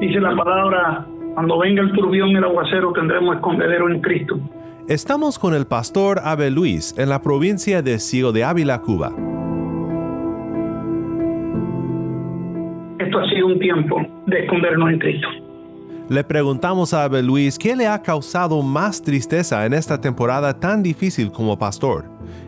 Dice la palabra, cuando venga el turbión y el aguacero tendremos escondedero en Cristo. Estamos con el pastor Abel Luis en la provincia de Ciego de Ávila, Cuba. Esto ha sido un tiempo de escondernos en Cristo. Le preguntamos a Abel Luis qué le ha causado más tristeza en esta temporada tan difícil como pastor.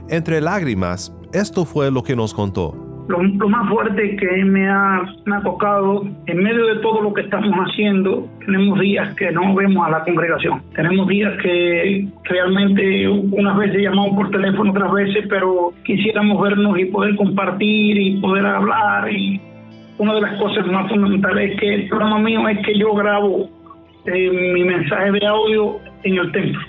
Entre lágrimas, esto fue lo que nos contó. Lo, más fuerte que me ha, tocado, en medio de todo lo que estamos haciendo, tenemos días que no vemos a la congregación. Tenemos días que realmente unas veces llamamos por teléfono, otras veces, pero quisiéramos vernos y poder compartir y poder hablar y una de las cosas más fundamentales es que el programa mío es que yo grabo eh, mi mensaje de audio en el templo.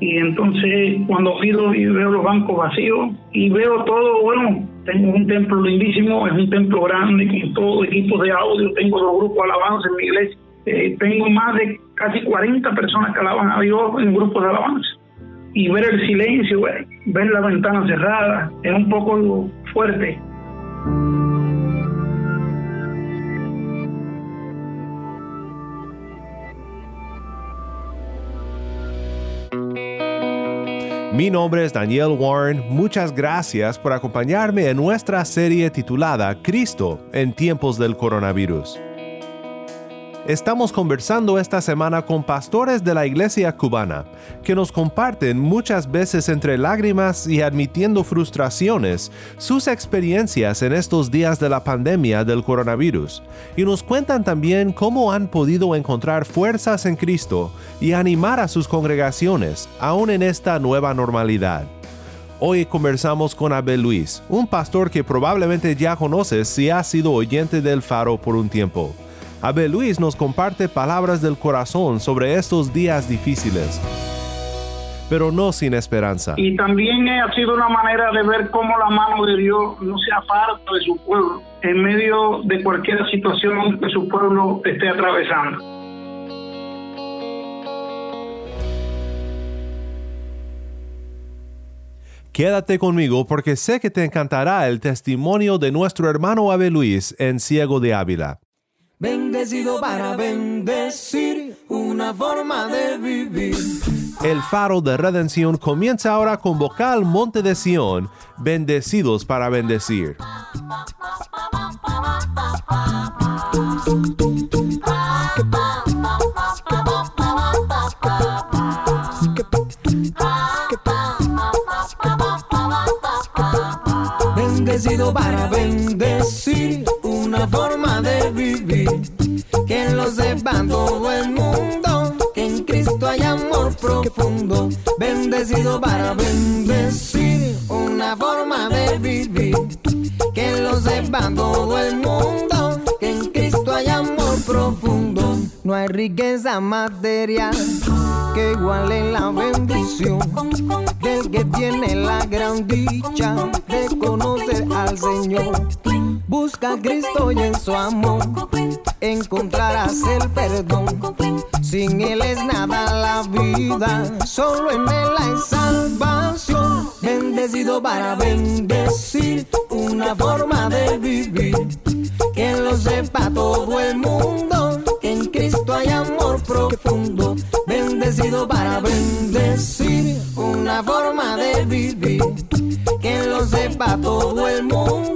Y entonces cuando pido y veo los bancos vacíos y veo todo, bueno, tengo un templo lindísimo, es un templo grande con todo equipo de audio, tengo dos grupos de alabanza en mi iglesia, eh, tengo más de casi 40 personas que alaban a Dios en grupos de alabanza. Y ver el silencio, ver, ver la ventana cerrada, es un poco fuerte. Mi nombre es Daniel Warren, muchas gracias por acompañarme en nuestra serie titulada Cristo en tiempos del coronavirus. Estamos conversando esta semana con pastores de la iglesia cubana, que nos comparten muchas veces entre lágrimas y admitiendo frustraciones sus experiencias en estos días de la pandemia del coronavirus, y nos cuentan también cómo han podido encontrar fuerzas en Cristo y animar a sus congregaciones aún en esta nueva normalidad. Hoy conversamos con Abel Luis, un pastor que probablemente ya conoces si ha sido oyente del faro por un tiempo. Abel Luis nos comparte palabras del corazón sobre estos días difíciles, pero no sin esperanza. Y también ha sido una manera de ver cómo la mano de Dios no se aparta de su pueblo en medio de cualquier situación que su pueblo esté atravesando. Quédate conmigo porque sé que te encantará el testimonio de nuestro hermano Abel Luis en Ciego de Ávila bendecido para bendecir, una forma de vivir. El faro de redención comienza ahora con vocal Monte de Sion, bendecidos para bendecir. Bendecido para bendecir una forma de. Que lo sepa todo el mundo, que en Cristo hay amor profundo. Bendecido para bendecir, una forma de vivir. Que lo sepa todo el mundo, que en Cristo hay amor profundo. No hay riqueza material que iguale la bendición del que tiene la gran dicha de conocer al Señor. Busca a Cristo y en su amor encontrarás el perdón. Sin Él es nada la vida, solo en Él hay salvación. Bendecido para bendecir, una forma de vivir. Que lo sepa todo el mundo, que en Cristo hay amor profundo. Bendecido para bendecir, una forma de vivir. Que lo sepa todo el mundo,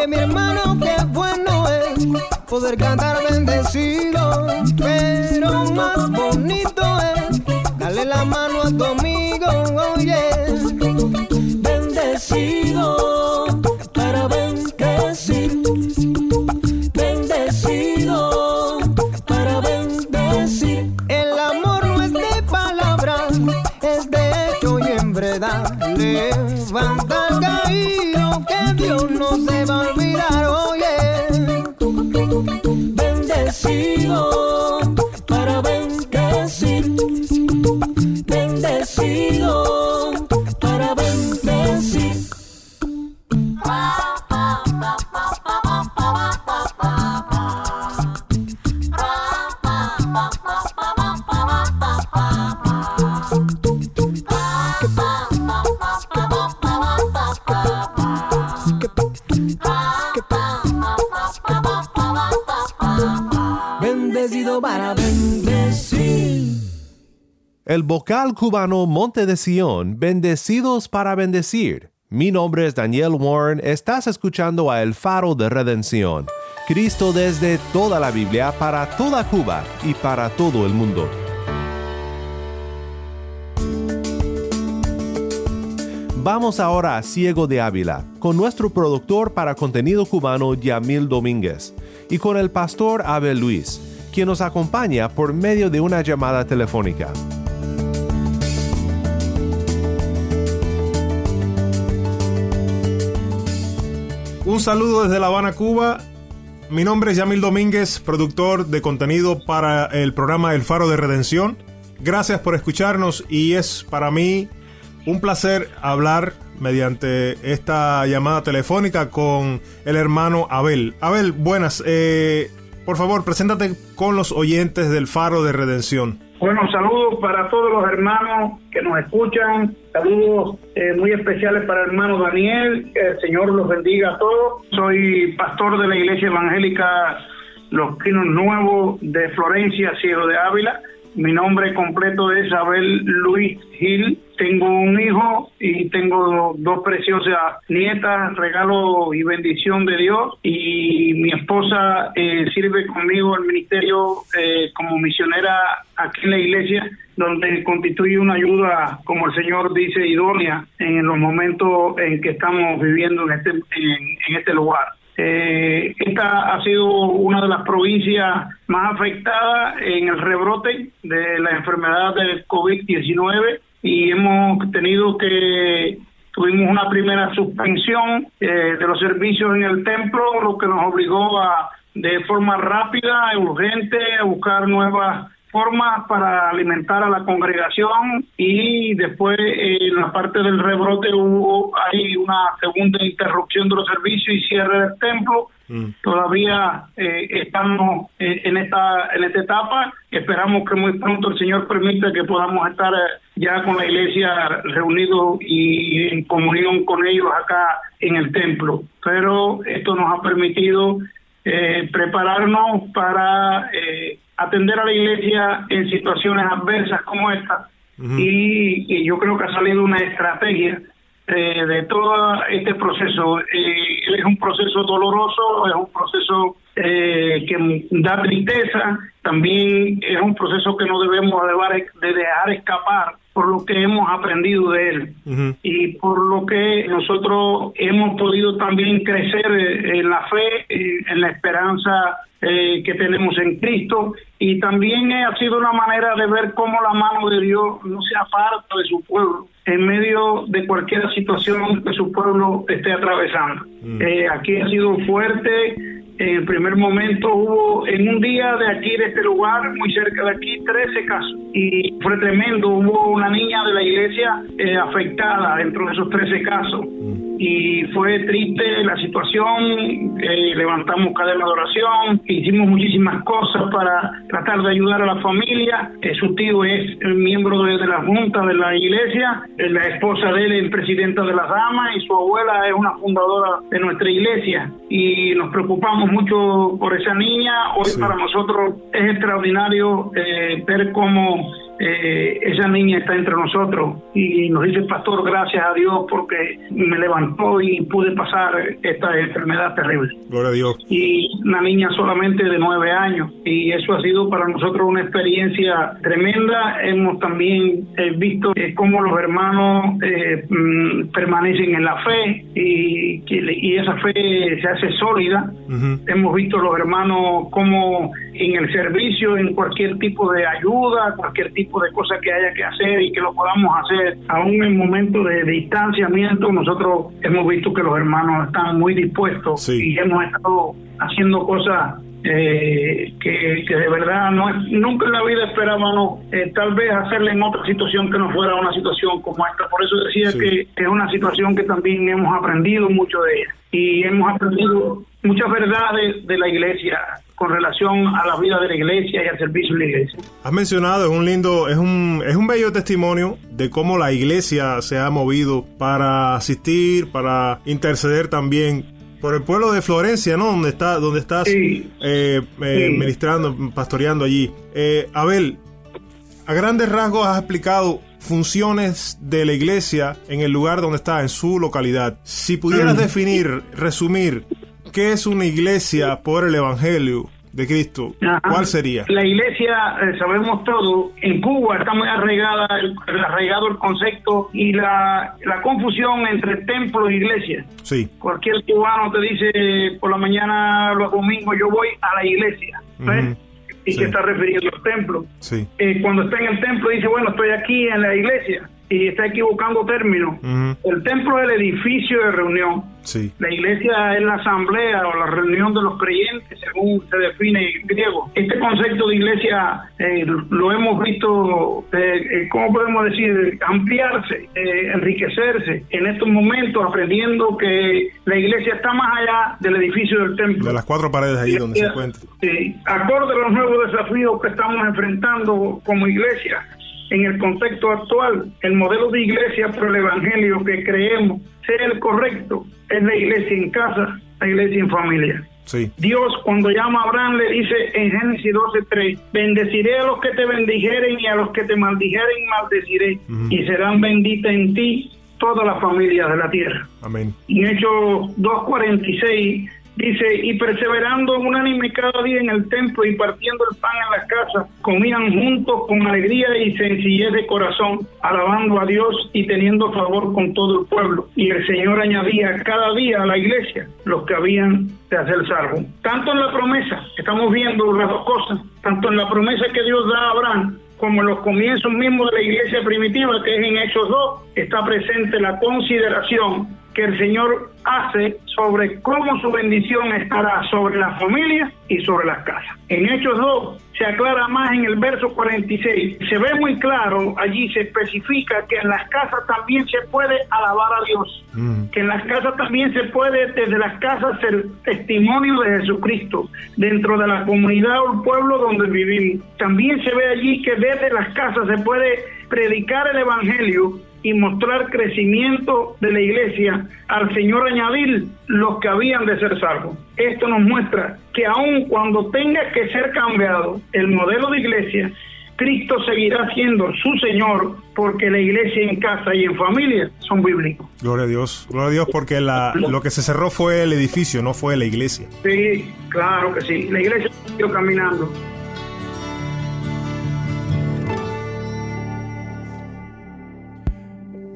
Oye mi hermano, qué bueno es poder cantar bendecido. Pero más El vocal cubano Monte de Sion, bendecidos para bendecir. Mi nombre es Daniel Warren, estás escuchando a El Faro de Redención. Cristo desde toda la Biblia para toda Cuba y para todo el mundo. Vamos ahora a Ciego de Ávila, con nuestro productor para contenido cubano Yamil Domínguez, y con el pastor Abel Luis, quien nos acompaña por medio de una llamada telefónica. Un saludo desde La Habana, Cuba. Mi nombre es Yamil Domínguez, productor de contenido para el programa El Faro de Redención. Gracias por escucharnos y es para mí un placer hablar mediante esta llamada telefónica con el hermano Abel. Abel, buenas. Eh, por favor, preséntate con los oyentes del Faro de Redención. Bueno, saludos para todos los hermanos que nos escuchan, saludos eh, muy especiales para el hermano Daniel, que el Señor los bendiga a todos. Soy pastor de la Iglesia Evangélica Los Pinos Nuevos de Florencia, Cielo de Ávila. Mi nombre completo es Abel Luis Gil. Tengo un hijo y tengo dos preciosas nietas, regalo y bendición de Dios. Y mi esposa eh, sirve conmigo el ministerio eh, como misionera aquí en la iglesia, donde constituye una ayuda, como el Señor dice, idónea en los momentos en que estamos viviendo en este, en este lugar. Eh, esta ha sido una de las provincias más afectadas en el rebrote de la enfermedad del COVID-19 y hemos tenido que tuvimos una primera suspensión eh, de los servicios en el templo, lo que nos obligó a de forma rápida y urgente a buscar nuevas formas para alimentar a la congregación y después en la parte del rebrote hubo hay una segunda interrupción de los servicios y cierre del templo mm. todavía eh, estamos eh, en esta en esta etapa esperamos que muy pronto el señor permita que podamos estar eh, ya con la iglesia reunidos y en comunión con ellos acá en el templo pero esto nos ha permitido prepararnos para atender a la iglesia en situaciones adversas como esta. y, yo creo que ha salido una estrategia eh, de todo este proceso. Eh, es un proceso doloroso, es un proceso eh, que da tristeza, también es un proceso que no debemos de dejar escapar por lo que hemos aprendido de él y por lo que nosotros hemos podido también crecer en la fe, en la esperanza eh, que tenemos en Cristo y también ha sido una manera de ver cómo la mano de Dios no se aparta de su pueblo en medio de cualquier situación que su pueblo esté atravesando. Mm. Eh, aquí ha sido fuerte, en el primer momento hubo en un día de aquí, de este lugar, muy cerca de aquí, 13 casos. Y fue tremendo, hubo una niña de la iglesia eh, afectada dentro de esos 13 casos. Mm y fue triste la situación, eh, levantamos cadena de oración, hicimos muchísimas cosas para tratar de ayudar a la familia, eh, su tío es el miembro de, la junta de la iglesia, eh, la esposa de él es presidenta de la damas y su abuela es una fundadora de nuestra iglesia. Y nos preocupamos mucho por esa niña, hoy para nosotros es extraordinario ver cómo eh, esa niña está entre nosotros y nos dice pastor gracias a Dios porque me levantó y pude pasar esta enfermedad terrible gloria a Dios. Y una niña solamente de nueve años. Y eso ha sido para nosotros una experiencia tremenda. Hemos también eh, visto eh, cómo los hermanos mm, permanecen en la fe y, y esa fe se hace sólida. Hemos visto los hermanos como en el servicio en cualquier tipo de ayuda cualquier tipo de cosas que haya que hacer y que lo podamos hacer, aún en momentos de distanciamiento, nosotros hemos visto que los hermanos están muy dispuestos y hemos estado haciendo cosas eh, que, de verdad no nunca en la vida esperábamos eh, tal vez hacerle en otra situación que no fuera una situación como esta. Por eso decía que es una situación que también hemos aprendido mucho de ella y hemos aprendido muchas verdades de la iglesia con relación a la vida de la iglesia y al servicio de la iglesia. Has mencionado, es un lindo, es un, es un bello testimonio de cómo la iglesia se ha movido para asistir, para interceder también por el pueblo de Florencia, ¿no? Donde está, donde estás Sí. eh, eh, Sí. ministrando, pastoreando allí. Eh, Abel, a grandes rasgos has explicado funciones de la iglesia en el lugar donde está, en su localidad. Si pudieras definir, resumir, ¿qué es una iglesia por el Evangelio de Cristo? Ajá. ¿Cuál sería? La iglesia, eh, sabemos todo, en Cuba está muy arraigada, el- arraigado el concepto y la, la confusión entre templo e iglesia. Sí. Cualquier cubano te dice por la mañana, los domingos, yo voy a la iglesia. Ujú. Y Sí. se está refiriendo al templo. Sí. Eh, cuando está en el templo dice, bueno, estoy aquí en la iglesia. Y está equivocando términos. El templo es el edificio de reunión. Sí. La iglesia es la asamblea o la reunión de los creyentes, según se define en griego. Este concepto de iglesia eh, lo hemos visto, eh, eh, ¿cómo podemos decir? Ampliarse, eh, enriquecerse en estos momentos, aprendiendo que la iglesia está más allá del edificio del templo. De las cuatro paredes ahí donde se encuentra. Sí, acorde a los nuevos desafíos que estamos enfrentando como iglesia en el contexto actual, el modelo de iglesia por el evangelio que creemos sea el correcto es la iglesia en casa, la iglesia en familia. Sí. Dios cuando llama a Abraham le dice en Génesis 12:3, bendeciré a los que te bendijeren y a los que te maldijeren maldeciré y serán benditas en ti todas las familias de la tierra. Amén. Y en Hechos 2.46 dice, y perseverando unánime cada día en el templo y partiendo el pan en la casa, comían juntos con alegría y sencillez de corazón, alabando a Dios y teniendo favor con todo el pueblo. Y el Señor añadía cada día a la iglesia los que habían de hacer salvo. Tanto en la promesa, estamos viendo las dos cosas, tanto en la promesa que Dios da a Abraham, como en los comienzos mismos de la iglesia primitiva, que es en Hechos 2, está presente la consideración que el Señor hace sobre cómo su bendición estará sobre la familia y sobre las casas. En Hechos 2 se aclara más en el verso 46. Se ve muy claro, allí se especifica que en las casas también se puede alabar a Dios Ujú. que en las casas también se puede desde las casas ser testimonio de Jesucristo dentro de la comunidad o el pueblo donde vivimos. También se ve allí que desde las casas se puede predicar el Evangelio y mostrar crecimiento de la iglesia al Señor añadir los que habían de ser salvos. Esto nos muestra que aun cuando tenga que ser cambiado el modelo de iglesia, Cristo seguirá siendo su Señor porque la iglesia en casa y en familia son bíblicos. Gloria a Dios. Gloria a Dios porque la, lo que se cerró fue el edificio, no fue la iglesia. Sí, claro que sí. La iglesia siguió caminando.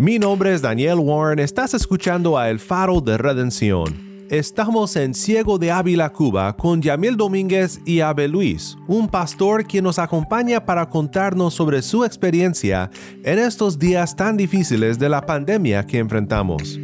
Mi nombre es Daniel Warren, estás escuchando a El Faro de Redención. Estamos en Ciego de Ávila, Cuba, con Yamil Domínguez y Abel Luis, un pastor quien nos acompaña para contarnos sobre su experiencia en estos días tan difíciles de la pandemia que enfrentamos.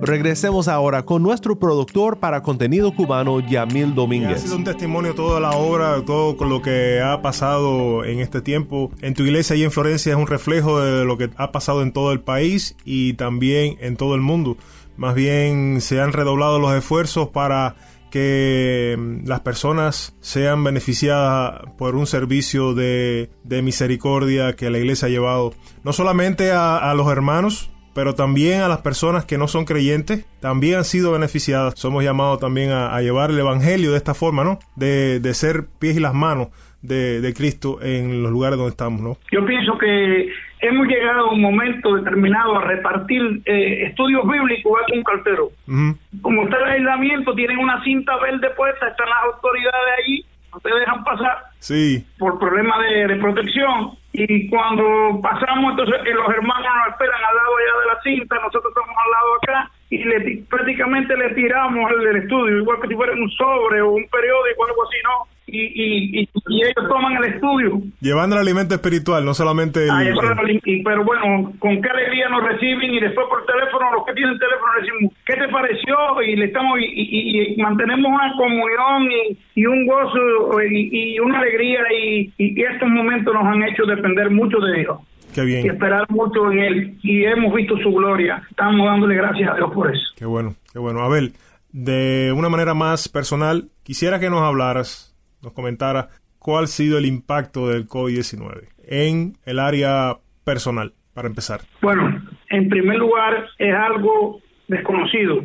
Regresemos ahora con nuestro productor para contenido cubano, Yamil Ha Domínguez. sido un testimonio toda la obra, todo lo que ha pasado en este tiempo. En tu iglesia y en Florencia es un reflejo de lo que ha pasado en todo el país y también en todo el mundo. Más bien se han redoblado los esfuerzos para que mm, las personas sean beneficiadas por un servicio de, de misericordia que la iglesia ha llevado no solamente a, a los hermanos, pero también a las personas que no son creyentes, también han sido beneficiadas. Somos llamados también a, a llevar el Evangelio de esta forma, ¿no? De, de ser pies y las manos de, de Cristo en los lugares donde estamos, ¿no? Yo pienso que hemos llegado a un momento determinado a repartir eh, estudios bíblicos a un cartero. Ujú. Como está el aislamiento, tienen una cinta verde puesta, están las autoridades allí, no te dejan pasar Sí, por problemas de, de protección. Y cuando pasamos, entonces eh, los hermanos nos esperan al lado allá de la cinta, nosotros estamos al lado acá y le, ti- prácticamente le tiramos el del estudio, igual que si fuera un sobre o un periódico o algo así, ¿no? Y, y, y, y ellos toman el estudio. llevando el alimento espiritual, no solamente el... Ah, el- pero bueno, con qué alegría nos reciben y después por teléfono, los que tienen teléfono decimos, ¿qué te pareció? Y le estamos y, mantenemos una comunión y, y un gozo y, y una alegría y, y estos momentos nos han hecho depender mucho de Dios Qué y bien, esperar mucho en Él y hemos visto su gloria. Estamos dándole gracias a Dios por eso. qué bueno, qué bueno. Abel, de una manera más personal, quisiera que nos hablaras, nos comentaras cuál ha sido el impacto del COVID-19 en el área personal, para empezar. Bueno, En primer lugar, es algo desconocido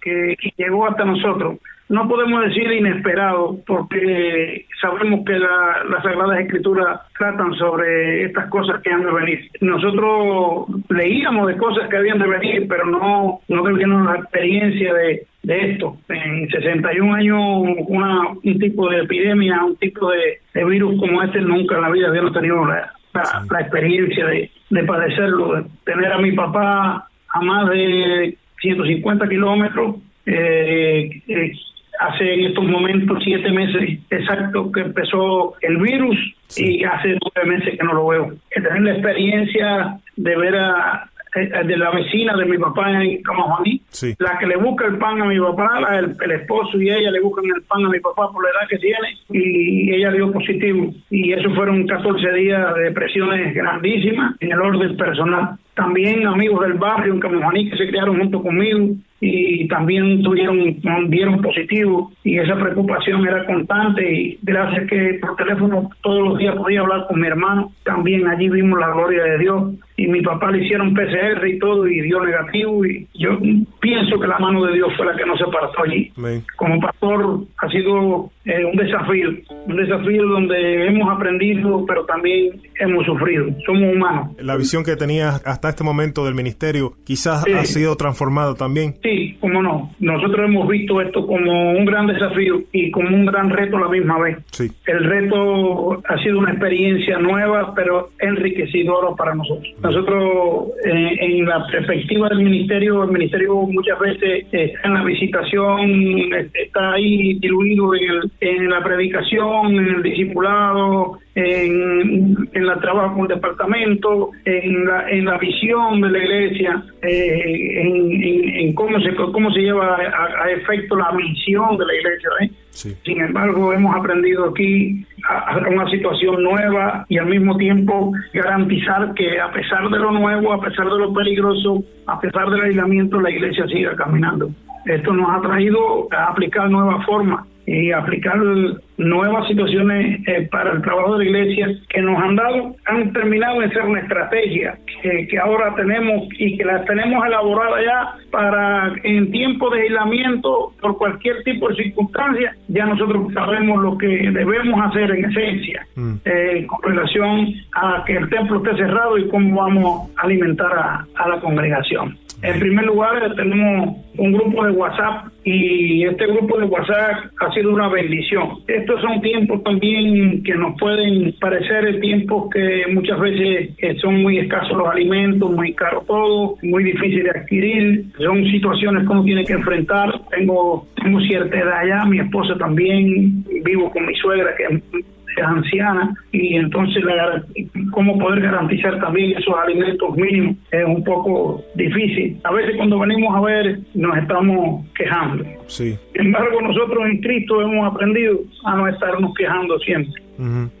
que, llegó hasta nosotros. No podemos decir inesperado, porque sabemos que la, las Sagradas Escrituras tratan sobre estas cosas que han de venir. Nosotros leíamos de cosas que habían de venir, pero no, no teníamos la experiencia de, de esto. En 61 años, una, un tipo de epidemia, un tipo de, virus como este, nunca en la vida habíamos tenido la, la, experiencia de, de padecerlo, de tener a mi papá a más de 150 kilómetros. Eh, eh, hace en estos momentos siete meses exacto que empezó el virus y hace nueve meses que no lo veo. Tener la experiencia de ver a, eh, de la vecina de mi papá en Camajuaní, la que le busca el pan a mi papá, el, esposo y ella le buscan el pan a mi papá por la edad que tiene y ella dio positivo. Y eso fueron 14 días de presiones grandísimas en el orden personal. También amigos del barrio en Camajuaní que se criaron junto conmigo y también tuvieron dieron positivo y esa preocupación era constante y gracias que por teléfono todos los días podía hablar con mi hermano también allí vimos la gloria de Dios y mi papá le hicieron PCR y todo y dio negativo y yo pienso que la mano de Dios fue la que nos separó allí. Como pastor ha sido eh, un desafío un desafío donde hemos aprendido pero también hemos sufrido. Somos humanos. La visión que tenías hasta este momento del ministerio quizás ha sido transformada también. Sí, cómo no. Nosotros hemos visto esto como un gran desafío y como un gran reto a la misma vez. Sí. El reto ha sido una experiencia nueva, pero enriquecedora para nosotros. Nosotros, eh, en la perspectiva del ministerio, el ministerio muchas veces está en la visitación, está ahí diluido en, en la predicación, en el discipulado, en, en la trabajo con el departamento, en la, en la visión de la iglesia, eh, en, en, cómo se cómo se lleva a, efecto la misión de la iglesia. ¿eh? Sin embargo, hemos aprendido aquí a, una situación nueva y al mismo tiempo garantizar que a pesar de lo nuevo, a pesar de lo peligroso, a pesar del aislamiento, la iglesia siga caminando. Esto nos ha traído a aplicar nuevas formas y aplicar nuevas situaciones eh, para el trabajo de la iglesia que nos han dado, han terminado de ser una estrategia que, que ahora tenemos y que la tenemos elaborada ya para en tiempo de aislamiento por cualquier tipo de circunstancia, ya nosotros sabemos lo que debemos hacer en esencia mm. eh, con relación a que el templo esté cerrado y cómo vamos a alimentar a la congregación. En primer lugar, tenemos un grupo de WhatsApp y este grupo de WhatsApp ha sido una bendición. Estos son tiempos también que nos pueden parecer tiempos que muchas veces eh, son muy escasos los alimentos, muy caro todo, muy difícil de adquirir. Son situaciones que uno tiene que enfrentar. Tengo, tengo cierta edad ya, mi esposa también, vivo con mi suegra que anciana y entonces la, cómo poder garantizar también esos alimentos mínimos es un poco difícil. A veces cuando venimos a ver nos estamos quejando. Sí. Sin embargo, nosotros en Cristo hemos aprendido a no estarnos quejando siempre.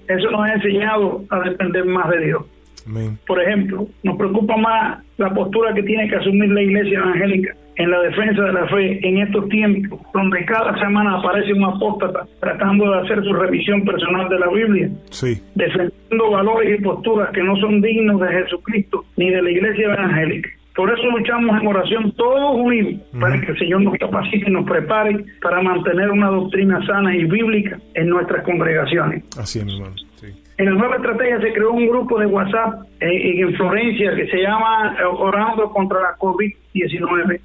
Eso nos ha enseñado a depender más de Dios. Por ejemplo, nos preocupa más la postura que tiene que asumir la iglesia evangélica en la defensa de la fe en estos tiempos, donde cada semana aparece un apóstata tratando de hacer su revisión personal de la Biblia, defendiendo valores y posturas que no son dignos de Jesucristo ni de la iglesia evangélica. Por eso luchamos en oración todos unidos para que el Señor nos capacite y nos prepare para mantener una doctrina sana y bíblica en nuestras congregaciones. Así es, hermano. En la nueva estrategia se creó un grupo de WhatsApp eh, en Florencia que se llama eh, Orando contra la COVID-19.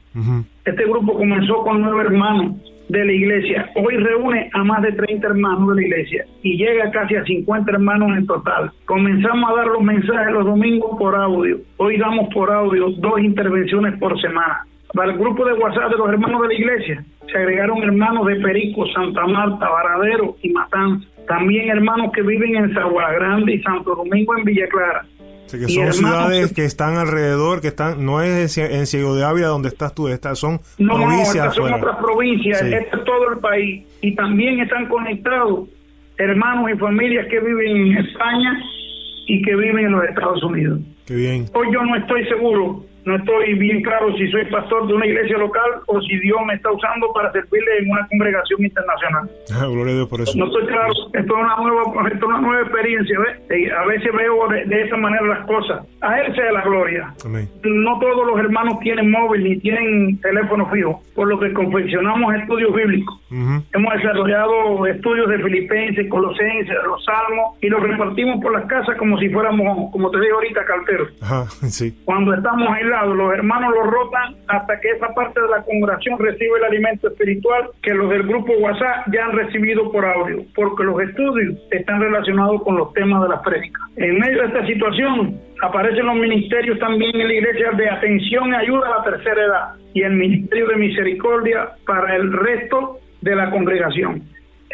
Este grupo comenzó con nueve hermanos de la iglesia. Hoy reúne a más de 30 hermanos de la iglesia y llega casi a 50 hermanos en total. Comenzamos a dar los mensajes los domingos por audio. Hoy damos por audio dos intervenciones por semana. Para el grupo de WhatsApp de los hermanos de la iglesia se agregaron hermanos de Perico, Santa Marta, Varadero y Matanza. También hermanos que viven en Sagua Grande y Santo Domingo en Villa Clara. que son ciudades que... están alrededor, que están, no es en, Ciego de Ávila donde estás tú, estas son provincias. No, son otras provincias, este es todo el país. Y también están conectados hermanos y familias que viven en España y que viven en los Estados Unidos. Qué bien. Hoy yo no estoy seguro no estoy bien claro si soy pastor de una iglesia local o si Dios me está usando para servirle en una congregación internacional. Ah, gloria a Dios por eso. No estoy claro, esto es una nueva, esto es una nueva experiencia, ¿ves? a veces veo de, esa manera las cosas. A Él sea la gloria. Amén. No todos los hermanos tienen móvil ni tienen teléfono fijo, por lo que confeccionamos estudios bíblicos. Hemos desarrollado estudios de Filipenses, Colosenses, los Salmos y los repartimos por las casas como si fuéramos, como te digo ahorita, carteros. Ajá, sí. Cuando estamos los hermanos los rotan hasta que esa parte de la congregación recibe el alimento espiritual que los del grupo WhatsApp ya han recibido por audio, porque los estudios están relacionados con los temas de la prédicas. En medio de esta situación, aparecen los ministerios también en la iglesia de atención y ayuda a la tercera edad y el ministerio de misericordia para el resto de la congregación.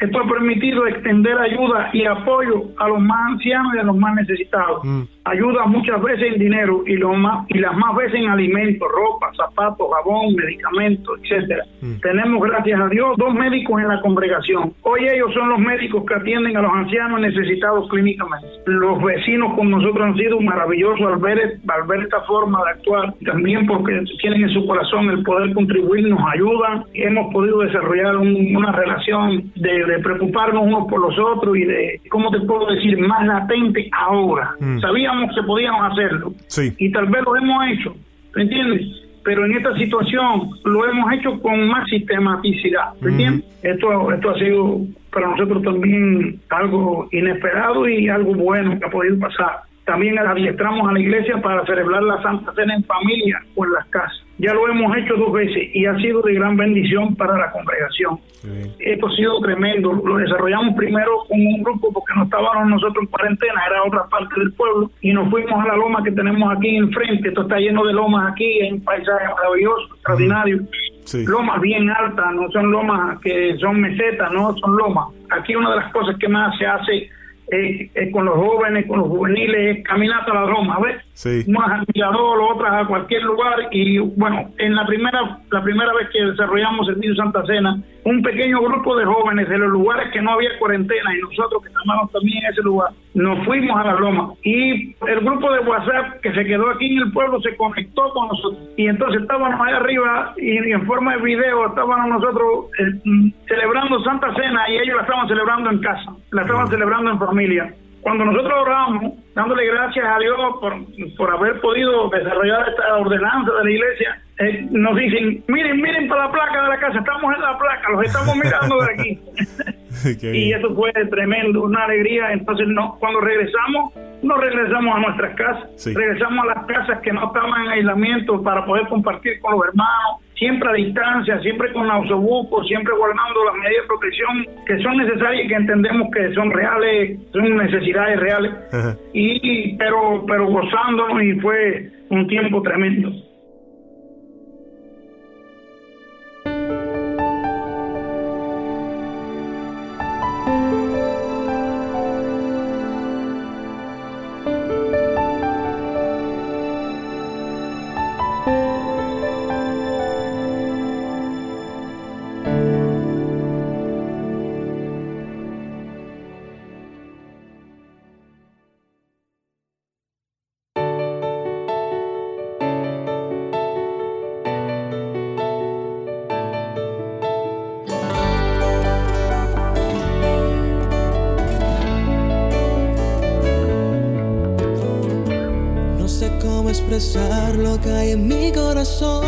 Esto ha permitido extender ayuda y apoyo a los más ancianos y a los más necesitados. Mm ayuda muchas veces en dinero y lo más y las más veces en alimentos, ropa, zapatos, jabón, medicamentos, etcétera. Mm. Tenemos gracias a Dios dos médicos en la congregación. Hoy ellos son los médicos que atienden a los ancianos necesitados clínicamente. Los vecinos con nosotros han sido maravillosos al ver, al ver esta forma de actuar, también porque tienen en su corazón el poder contribuir, nos ayudan. Hemos podido desarrollar una relación de, preocuparnos unos por los otros y de, ¿cómo te puedo decir?, más latente ahora. Mm. Sabíamos que podíamos hacerlo. Y tal vez lo hemos hecho, ¿me entiendes? Pero en esta situación lo hemos hecho con más sistematicidad, ¿me entiendes? Esto, esto ha sido para nosotros también algo inesperado y algo bueno que ha podido pasar. También adiestramos a la iglesia para celebrar la Santa Cena en familia o en las casas. Ya lo hemos hecho dos veces y ha sido de gran bendición para la congregación. Esto ha sido tremendo. Lo desarrollamos primero con un grupo porque no estábamos nosotros en cuarentena, era otra parte del pueblo, y nos fuimos a la loma que tenemos aquí enfrente. Esto está lleno de lomas aquí, en un paisaje maravilloso, extraordinario. Lomas bien altas, no son lomas que son mesetas, no son lomas. Aquí una de las cosas que más se hace con los jóvenes, con los juveniles, caminata a la Roma, ¿ves? Sí. Unas a otras a cualquier lugar y bueno, en la primera la primera vez que desarrollamos el Niño Santa Cena, un pequeño grupo de jóvenes de los lugares que no había cuarentena y nosotros que estábamos también en ese lugar, nos fuimos a la Roma y el grupo de WhatsApp que se quedó aquí en el pueblo se conectó con nosotros y entonces estábamos ahí arriba y, en forma de video estábamos nosotros eh, celebrando Santa Cena y ellos la estaban celebrando en casa, la estaban celebrando en familia. Cuando nosotros oramos, dándole gracias a Dios por, por haber podido desarrollar esta ordenanza de la iglesia, eh, nos dicen, miren, miren para la placa de la casa, estamos en la placa, los estamos mirando de aquí. y eso fue tremendo, una alegría. Entonces, no, cuando regresamos, no regresamos a nuestras casas, regresamos a las casas que no estaban en aislamiento para poder compartir con los hermanos, siempre a distancia, siempre con autobús, siempre guardando las medidas de protección que son necesarias y que entendemos que son reales, son necesidades reales. Y, pero, pero gozándonos y fue un tiempo tremendo. Hay en mi corazón.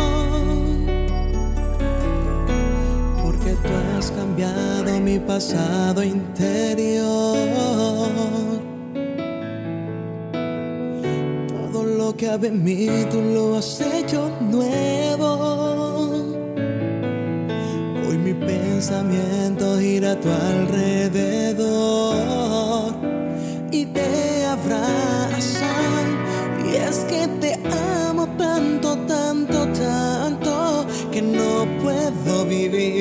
Porque tú has cambiado mi pasado interior. Vivir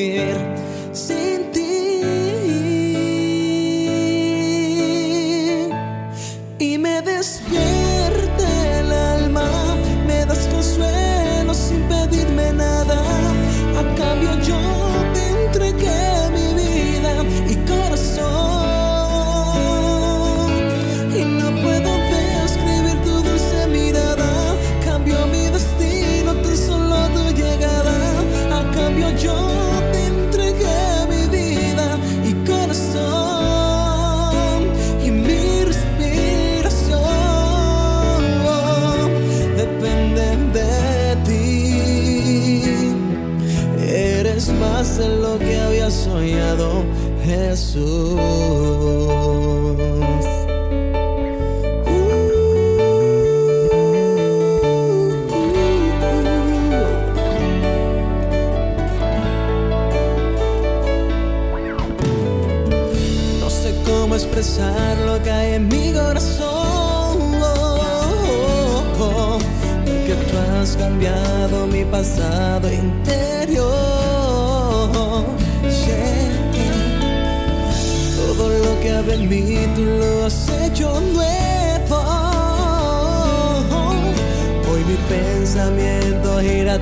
has hecho nuevo. Hoy mi pensamiento gira a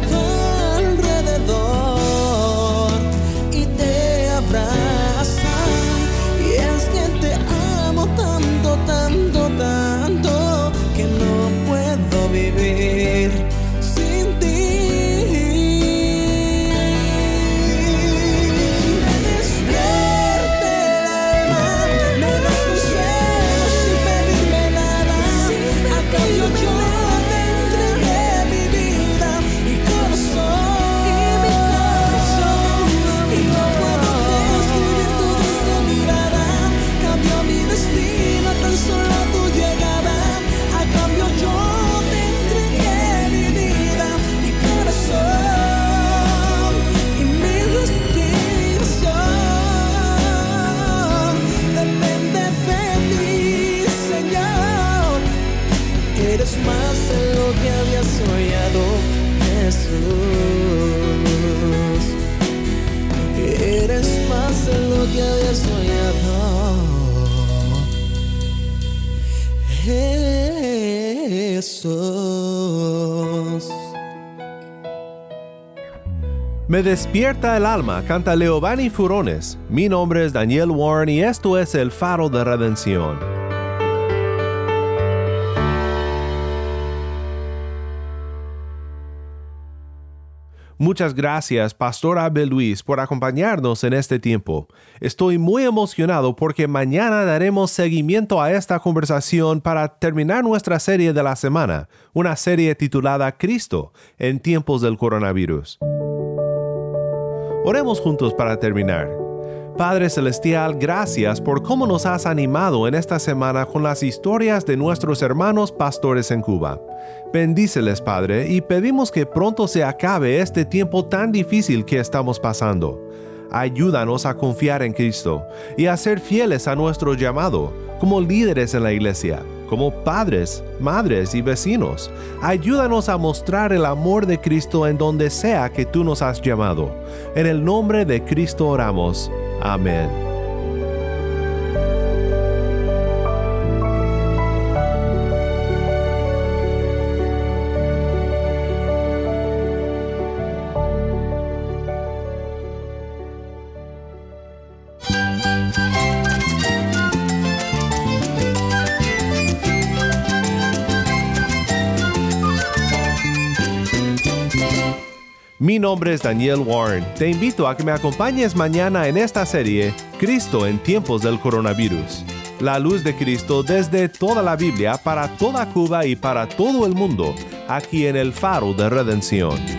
Me despierta el alma, canta Leovani Furones. Mi nombre es Daniel Warren y esto es El Faro de Redención. Muchas gracias, Pastor Abel Luis, por acompañarnos en este tiempo. Estoy muy emocionado porque mañana daremos seguimiento a esta conversación para terminar nuestra serie de la semana, una serie titulada Cristo en tiempos del coronavirus. Oremos juntos para terminar. Padre Celestial, gracias por cómo nos has animado en esta semana con las historias de nuestros hermanos pastores en Cuba. Bendíceles, Padre, y pedimos que pronto se acabe este tiempo tan difícil que estamos pasando. Ayúdanos a confiar en Cristo y a ser fieles a nuestro llamado como líderes en la iglesia, como padres, madres y vecinos. Ayúdanos a mostrar el amor de Cristo en donde sea que tú nos has llamado. En el nombre de Cristo oramos. Amén. Daniel Warren. Te invito a que me acompañes mañana en esta serie Cristo en tiempos del coronavirus. La luz de Cristo desde toda la Biblia para toda Cuba y para todo el mundo, aquí en el faro de redención.